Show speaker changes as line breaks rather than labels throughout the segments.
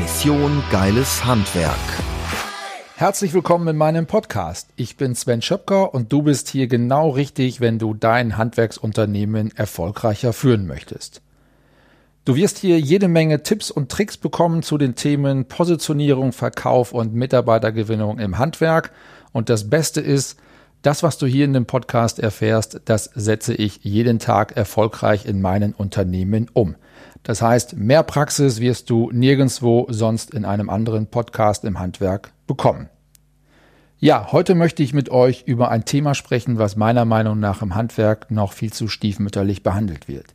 Mission Geiles Handwerk.
Herzlich willkommen in meinem Podcast. Ich bin Sven Schöpker und du bist hier genau richtig, wenn du dein Handwerksunternehmen erfolgreicher führen möchtest. Du wirst hier jede Menge Tipps und Tricks bekommen zu den Themen Positionierung, Verkauf und Mitarbeitergewinnung im Handwerk. Und das Beste ist, das, was du hier in dem Podcast erfährst, das setze ich jeden Tag erfolgreich in meinen Unternehmen um. Das heißt, mehr Praxis wirst du nirgendwo sonst in einem anderen Podcast im Handwerk bekommen. Ja, heute möchte ich mit euch über ein Thema sprechen, was meiner Meinung nach im Handwerk noch viel zu stiefmütterlich behandelt wird.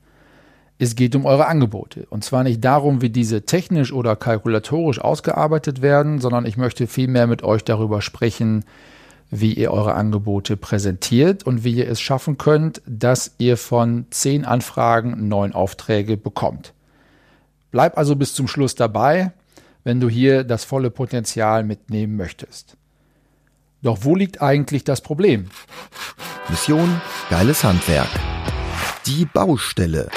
Es geht um eure Angebote. Und zwar nicht darum, wie diese technisch oder kalkulatorisch ausgearbeitet werden, sondern ich möchte vielmehr mit euch darüber sprechen, wie ihr eure Angebote präsentiert und wie ihr es schaffen könnt, dass ihr von zehn Anfragen neun Aufträge bekommt. Bleib also bis zum Schluss dabei, wenn du hier das volle Potenzial mitnehmen möchtest. Doch wo liegt eigentlich das Problem?
Mission Geiles Handwerk. Die Baustelle.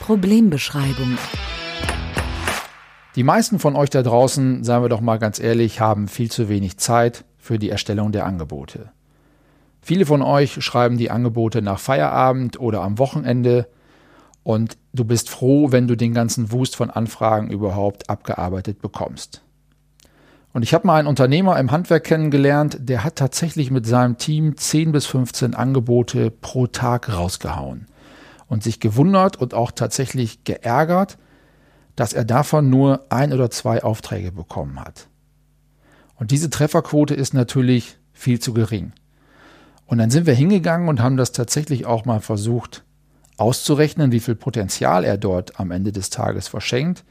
Problembeschreibung.
Die meisten von euch da draußen, sagen wir doch mal ganz ehrlich, haben viel zu wenig Zeit für die Erstellung der Angebote. Viele von euch schreiben die Angebote nach Feierabend oder am Wochenende und du bist froh, wenn du den ganzen Wust von Anfragen überhaupt abgearbeitet bekommst. Und ich habe mal einen Unternehmer im Handwerk kennengelernt, der hat tatsächlich mit seinem Team 10 bis 15 Angebote pro Tag rausgehauen und sich gewundert und auch tatsächlich geärgert, dass er davon nur ein oder zwei Aufträge bekommen hat. Und diese Trefferquote ist natürlich viel zu gering. Und dann sind wir hingegangen und haben das tatsächlich auch mal versucht auszurechnen, wie viel Potenzial er dort am Ende des Tages verschenkt.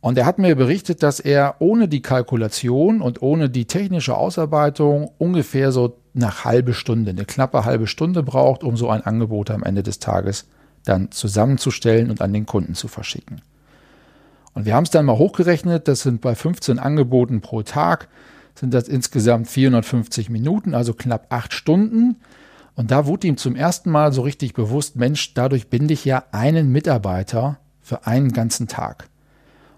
Und er hat mir berichtet, dass er ohne die Kalkulation und ohne die technische Ausarbeitung ungefähr so nach halbe Stunde, eine knappe halbe Stunde braucht, um so ein Angebot am Ende des Tages dann zusammenzustellen und an den Kunden zu verschicken. Und wir haben es dann mal hochgerechnet, das sind bei 15 Angeboten pro Tag, sind das insgesamt 450 Minuten, also knapp acht Stunden. Und da wurde ihm zum ersten Mal so richtig bewusst, Mensch, dadurch binde ich ja einen Mitarbeiter für einen ganzen Tag.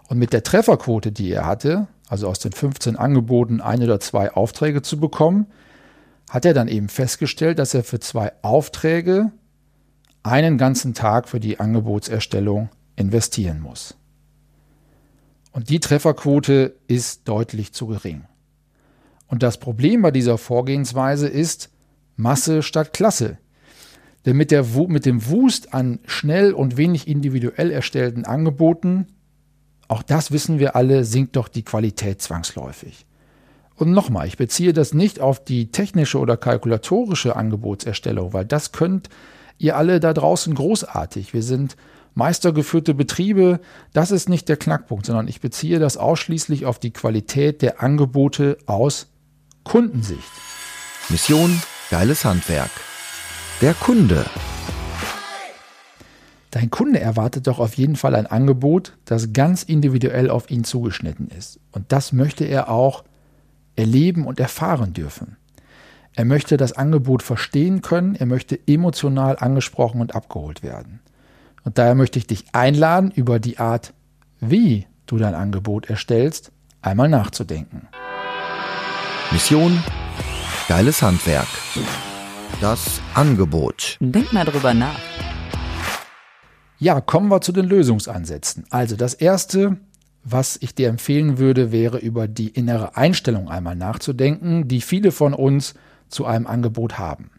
Und mit der Trefferquote, die er hatte, also aus den 15 Angeboten ein oder zwei Aufträge zu bekommen, hat er dann eben festgestellt, dass er für zwei Aufträge einen ganzen Tag für die Angebotserstellung investieren muss. Und die Trefferquote ist deutlich zu gering. Und das Problem bei dieser Vorgehensweise ist, Masse statt Klasse. Denn mit, der, mit dem Wust an schnell und wenig individuell erstellten Angeboten, auch das wissen wir alle, sinkt doch die Qualität zwangsläufig. Und nochmal, ich beziehe das nicht auf die technische oder kalkulatorische Angebotserstellung, weil das könnt ihr alle da draußen großartig. Wir sind meistergeführte Betriebe. Das ist nicht der Knackpunkt, sondern ich beziehe das ausschließlich auf die Qualität der Angebote aus Kundensicht.
Mission Geiles Handwerk. Der Kunde.
Dein Kunde erwartet doch auf jeden Fall ein Angebot, das ganz individuell auf ihn zugeschnitten ist. Und das möchte er auch erleben und erfahren dürfen. Er möchte das Angebot verstehen können, er möchte emotional angesprochen und abgeholt werden. Und daher möchte ich dich einladen, über die Art, wie du dein Angebot erstellst, einmal nachzudenken.
Mission Geiles Handwerk. Das Angebot.
Denk mal drüber nach.
Ja, kommen wir zu den Lösungsansätzen. Also das Erste, was ich dir empfehlen würde, wäre über die innere Einstellung einmal nachzudenken, die viele von uns zu einem Angebot haben.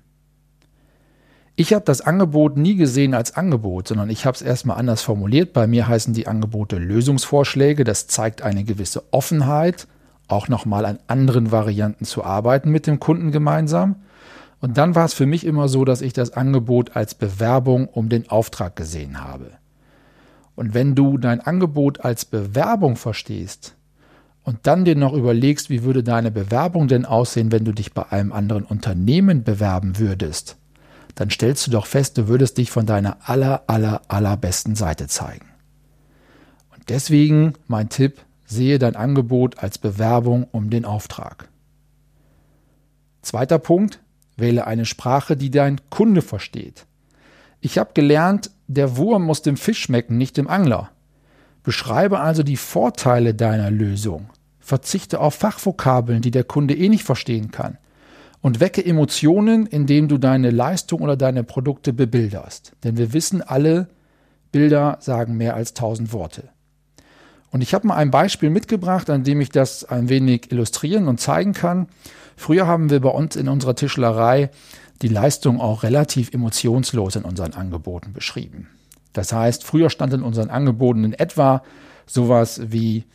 Ich habe das Angebot nie gesehen als Angebot, sondern ich habe es erstmal anders formuliert. Bei mir heißen die Angebote Lösungsvorschläge. Das zeigt eine gewisse Offenheit auch nochmal an anderen Varianten zu arbeiten mit dem Kunden gemeinsam. Und dann war es für mich immer so, dass ich das Angebot als Bewerbung um den Auftrag gesehen habe. Und wenn du dein Angebot als Bewerbung verstehst, und dann dir noch überlegst, wie würde deine Bewerbung denn aussehen, wenn du dich bei einem anderen Unternehmen bewerben würdest, dann stellst du doch fest, du würdest dich von deiner aller, aller, allerbesten Seite zeigen. Und deswegen mein Tipp, sehe dein Angebot als Bewerbung um den Auftrag. Zweiter Punkt, wähle eine Sprache, die dein Kunde versteht. Ich habe gelernt, der Wurm muss dem Fisch schmecken, nicht dem Angler. Beschreibe also die Vorteile deiner Lösung. Verzichte auf Fachvokabeln, die der Kunde eh nicht verstehen kann. Und wecke Emotionen, indem du deine Leistung oder deine Produkte bebilderst. Denn wir wissen alle, Bilder sagen mehr als tausend Worte. Und ich habe mal ein Beispiel mitgebracht, an dem ich das ein wenig illustrieren und zeigen kann. Früher haben wir bei uns in unserer Tischlerei die Leistung auch relativ emotionslos in unseren Angeboten beschrieben. Das heißt, früher stand in unseren Angeboten in etwa sowas wie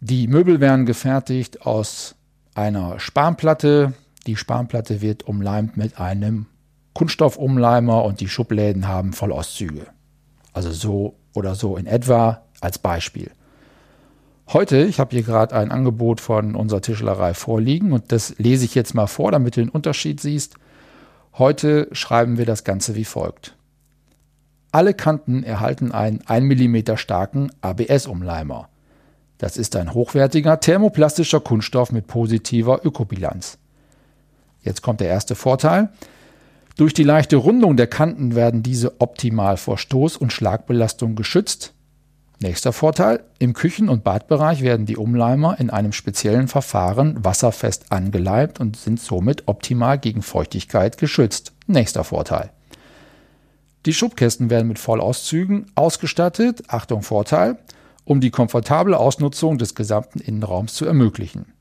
die Möbel werden gefertigt aus einer Spanplatte. Die Spanplatte wird umleimt mit einem Kunststoffumleimer und die Schubläden haben Vollauszüge. Also so oder so in etwa als Beispiel. Heute, ich habe hier gerade ein Angebot von unserer Tischlerei vorliegen und das lese ich jetzt mal vor, damit du den Unterschied siehst. Heute schreiben wir das Ganze wie folgt. Alle Kanten erhalten einen 1 mm starken ABS-Umleimer. Das ist ein hochwertiger thermoplastischer Kunststoff mit positiver Ökobilanz. Jetzt kommt der erste Vorteil. Durch die leichte Rundung der Kanten werden diese optimal vor Stoß- und Schlagbelastung geschützt. Nächster Vorteil. Im Küchen- und Badbereich werden die Umleimer in einem speziellen Verfahren wasserfest angeleimt und sind somit optimal gegen Feuchtigkeit geschützt. Nächster Vorteil. Die Schubkästen werden mit Vollauszügen ausgestattet. Achtung Vorteil um die komfortable Ausnutzung des gesamten Innenraums zu ermöglichen.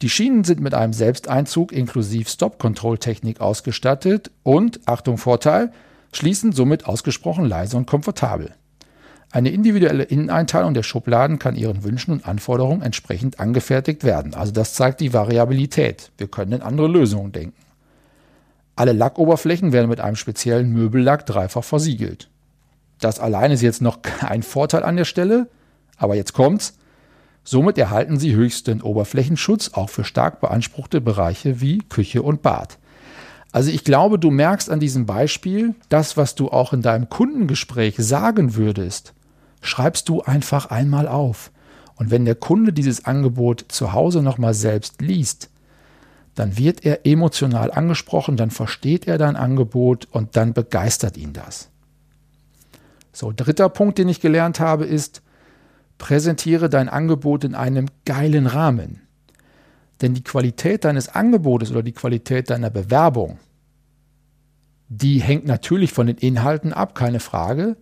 Die Schienen sind mit einem Selbsteinzug inklusive Stop-Control-Technik ausgestattet und, Achtung Vorteil, schließen somit ausgesprochen leise und komfortabel. Eine individuelle Inneneinteilung der Schubladen kann Ihren Wünschen und Anforderungen entsprechend angefertigt werden. Also das zeigt die Variabilität. Wir können in andere Lösungen denken. Alle Lackoberflächen werden mit einem speziellen Möbellack dreifach versiegelt. Das allein ist jetzt noch kein Vorteil an der Stelle, aber jetzt kommt's. Somit erhalten Sie höchsten Oberflächenschutz auch für stark beanspruchte Bereiche wie Küche und Bad. Also ich glaube, du merkst an diesem Beispiel, das, was du auch in deinem Kundengespräch sagen würdest, schreibst du einfach einmal auf. Und wenn der Kunde dieses Angebot zu Hause nochmal selbst liest, dann wird er emotional angesprochen, dann versteht er dein Angebot und dann begeistert ihn das. So, dritter Punkt, den ich gelernt habe, ist, präsentiere dein Angebot in einem geilen Rahmen. Denn die Qualität deines Angebotes oder die Qualität deiner Bewerbung, die hängt natürlich von den Inhalten ab, keine Frage.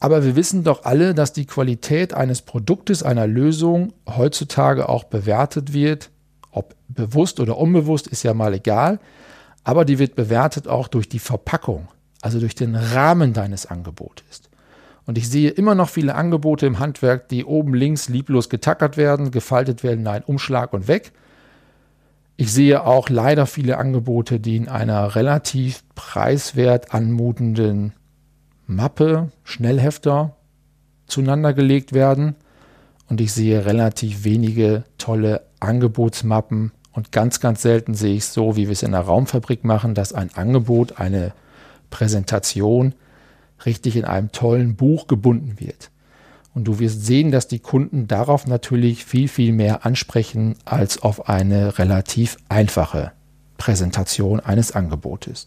Aber wir wissen doch alle, dass die Qualität eines Produktes, einer Lösung heutzutage auch bewertet wird. Ob bewusst oder unbewusst, ist ja mal egal. Aber die wird bewertet auch durch die Verpackung, also durch den Rahmen deines Angebotes. Und ich sehe immer noch viele Angebote im Handwerk, die oben links lieblos getackert werden, gefaltet werden, nein, Umschlag und weg. Ich sehe auch leider viele Angebote, die in einer relativ preiswert anmutenden Mappe, Schnellhefter zueinander gelegt werden. Und ich sehe relativ wenige tolle Angebotsmappen. Und ganz, ganz selten sehe ich es so, wie wir es in der Raumfabrik machen, dass ein Angebot, eine Präsentation richtig in einem tollen Buch gebunden wird. Und du wirst sehen, dass die Kunden darauf natürlich viel, viel mehr ansprechen als auf eine relativ einfache Präsentation eines Angebotes.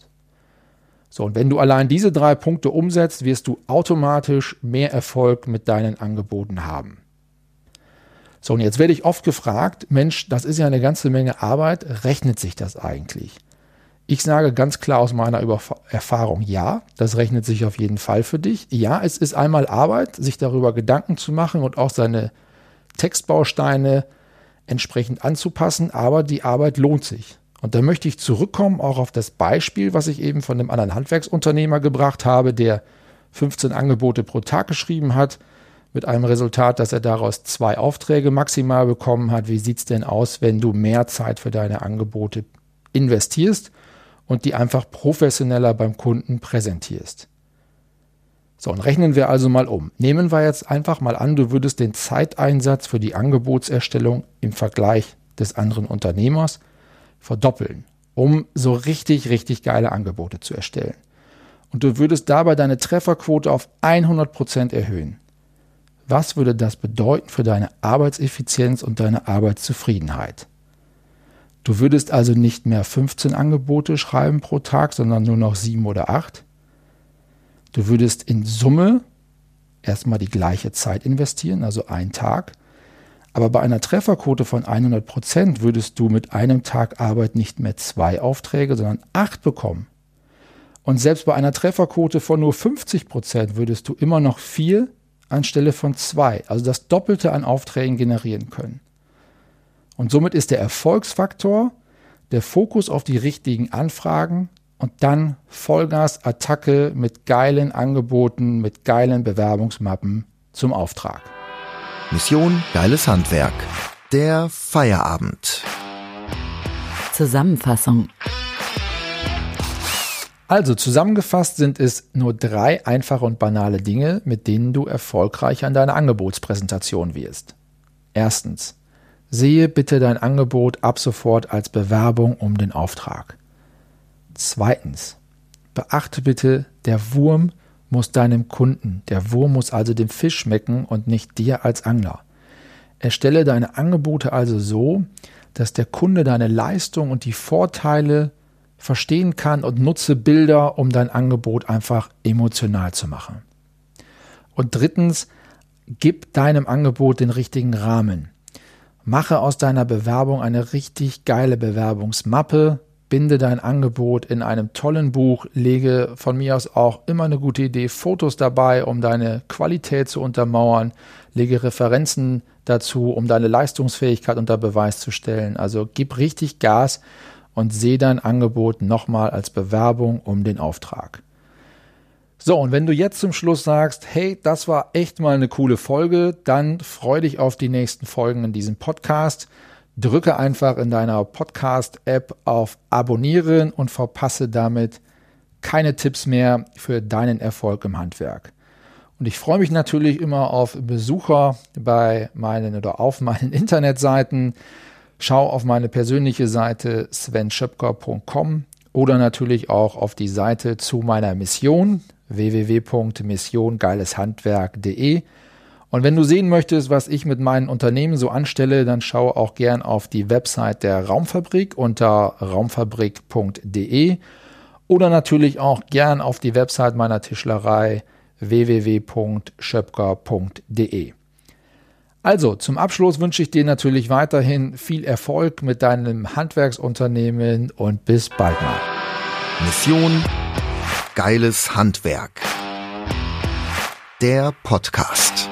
So, und wenn du allein diese drei Punkte umsetzt, wirst du automatisch mehr Erfolg mit deinen Angeboten haben. So, und jetzt werde ich oft gefragt, Mensch, das ist ja eine ganze Menge Arbeit, rechnet sich das eigentlich? Ich sage ganz klar aus meiner Überf Erfahrung, ja, das rechnet sich auf jeden Fall für dich. Ja, es ist einmal Arbeit, sich darüber Gedanken zu machen und auch seine Textbausteine entsprechend anzupassen, aber die Arbeit lohnt sich. Und da möchte ich zurückkommen auch auf das Beispiel, was ich eben von dem anderen Handwerksunternehmer gebracht habe, der 15 Angebote pro Tag geschrieben hat, mit einem Resultat, dass er daraus zwei Aufträge maximal bekommen hat. Wie sieht es denn aus, wenn du mehr Zeit für deine Angebote investierst? und die einfach professioneller beim Kunden präsentierst. So, und rechnen wir also mal um. Nehmen wir jetzt einfach mal an, du würdest den Zeiteinsatz für die Angebotserstellung im Vergleich des anderen Unternehmers verdoppeln, um so richtig, richtig geile Angebote zu erstellen. Und du würdest dabei deine Trefferquote auf 100 Prozent erhöhen. Was würde das bedeuten für deine Arbeitseffizienz und deine Arbeitszufriedenheit? Du würdest also nicht mehr 15 Angebote schreiben pro Tag, sondern nur noch sieben oder acht. Du würdest in Summe erstmal die gleiche Zeit investieren, also einen Tag. Aber bei einer Trefferquote von 100 Prozent würdest du mit einem Tag Arbeit nicht mehr zwei Aufträge, sondern acht bekommen. Und selbst bei einer Trefferquote von nur 50 Prozent würdest du immer noch vier anstelle von zwei, also das Doppelte an Aufträgen generieren können. Und somit ist der Erfolgsfaktor der Fokus auf die richtigen Anfragen und dann Vollgas Attacke mit geilen Angeboten, mit geilen Bewerbungsmappen zum Auftrag.
Mission Geiles Handwerk. Der Feierabend.
Zusammenfassung.
Also zusammengefasst sind es nur drei einfache und banale Dinge, mit denen du erfolgreich an deiner Angebotspräsentation wirst. Erstens. Sehe bitte dein Angebot ab sofort als Bewerbung um den Auftrag. Zweitens, beachte bitte, der Wurm muss deinem Kunden, der Wurm muss also dem Fisch schmecken und nicht dir als Angler. Erstelle deine Angebote also so, dass der Kunde deine Leistung und die Vorteile verstehen kann und nutze Bilder, um dein Angebot einfach emotional zu machen. Und drittens, gib deinem Angebot den richtigen Rahmen. Mache aus deiner Bewerbung eine richtig geile Bewerbungsmappe, binde dein Angebot in einem tollen Buch, lege von mir aus auch immer eine gute Idee Fotos dabei, um deine Qualität zu untermauern, lege Referenzen dazu, um deine Leistungsfähigkeit unter Beweis zu stellen. Also gib richtig Gas und sehe dein Angebot nochmal als Bewerbung um den Auftrag. So, und wenn du jetzt zum Schluss sagst, hey, das war echt mal eine coole Folge, dann freu dich auf die nächsten Folgen in diesem Podcast. Drücke einfach in deiner Podcast-App auf Abonnieren und verpasse damit keine Tipps mehr für deinen Erfolg im Handwerk. Und ich freue mich natürlich immer auf Besucher bei meinen oder auf meinen Internetseiten. Schau auf meine persönliche Seite svenschöpker.com oder natürlich auch auf die Seite zu meiner Mission www.missiongeileshandwerk.de. Und wenn du sehen möchtest, was ich mit meinen Unternehmen so anstelle, dann schau auch gern auf die Website der Raumfabrik unter raumfabrik.de oder natürlich auch gern auf die Website meiner Tischlerei www.schöpker.de. Also, zum Abschluss wünsche ich dir natürlich weiterhin viel Erfolg mit deinem Handwerksunternehmen und bis bald mal.
Mission Geiles Handwerk. Der Podcast.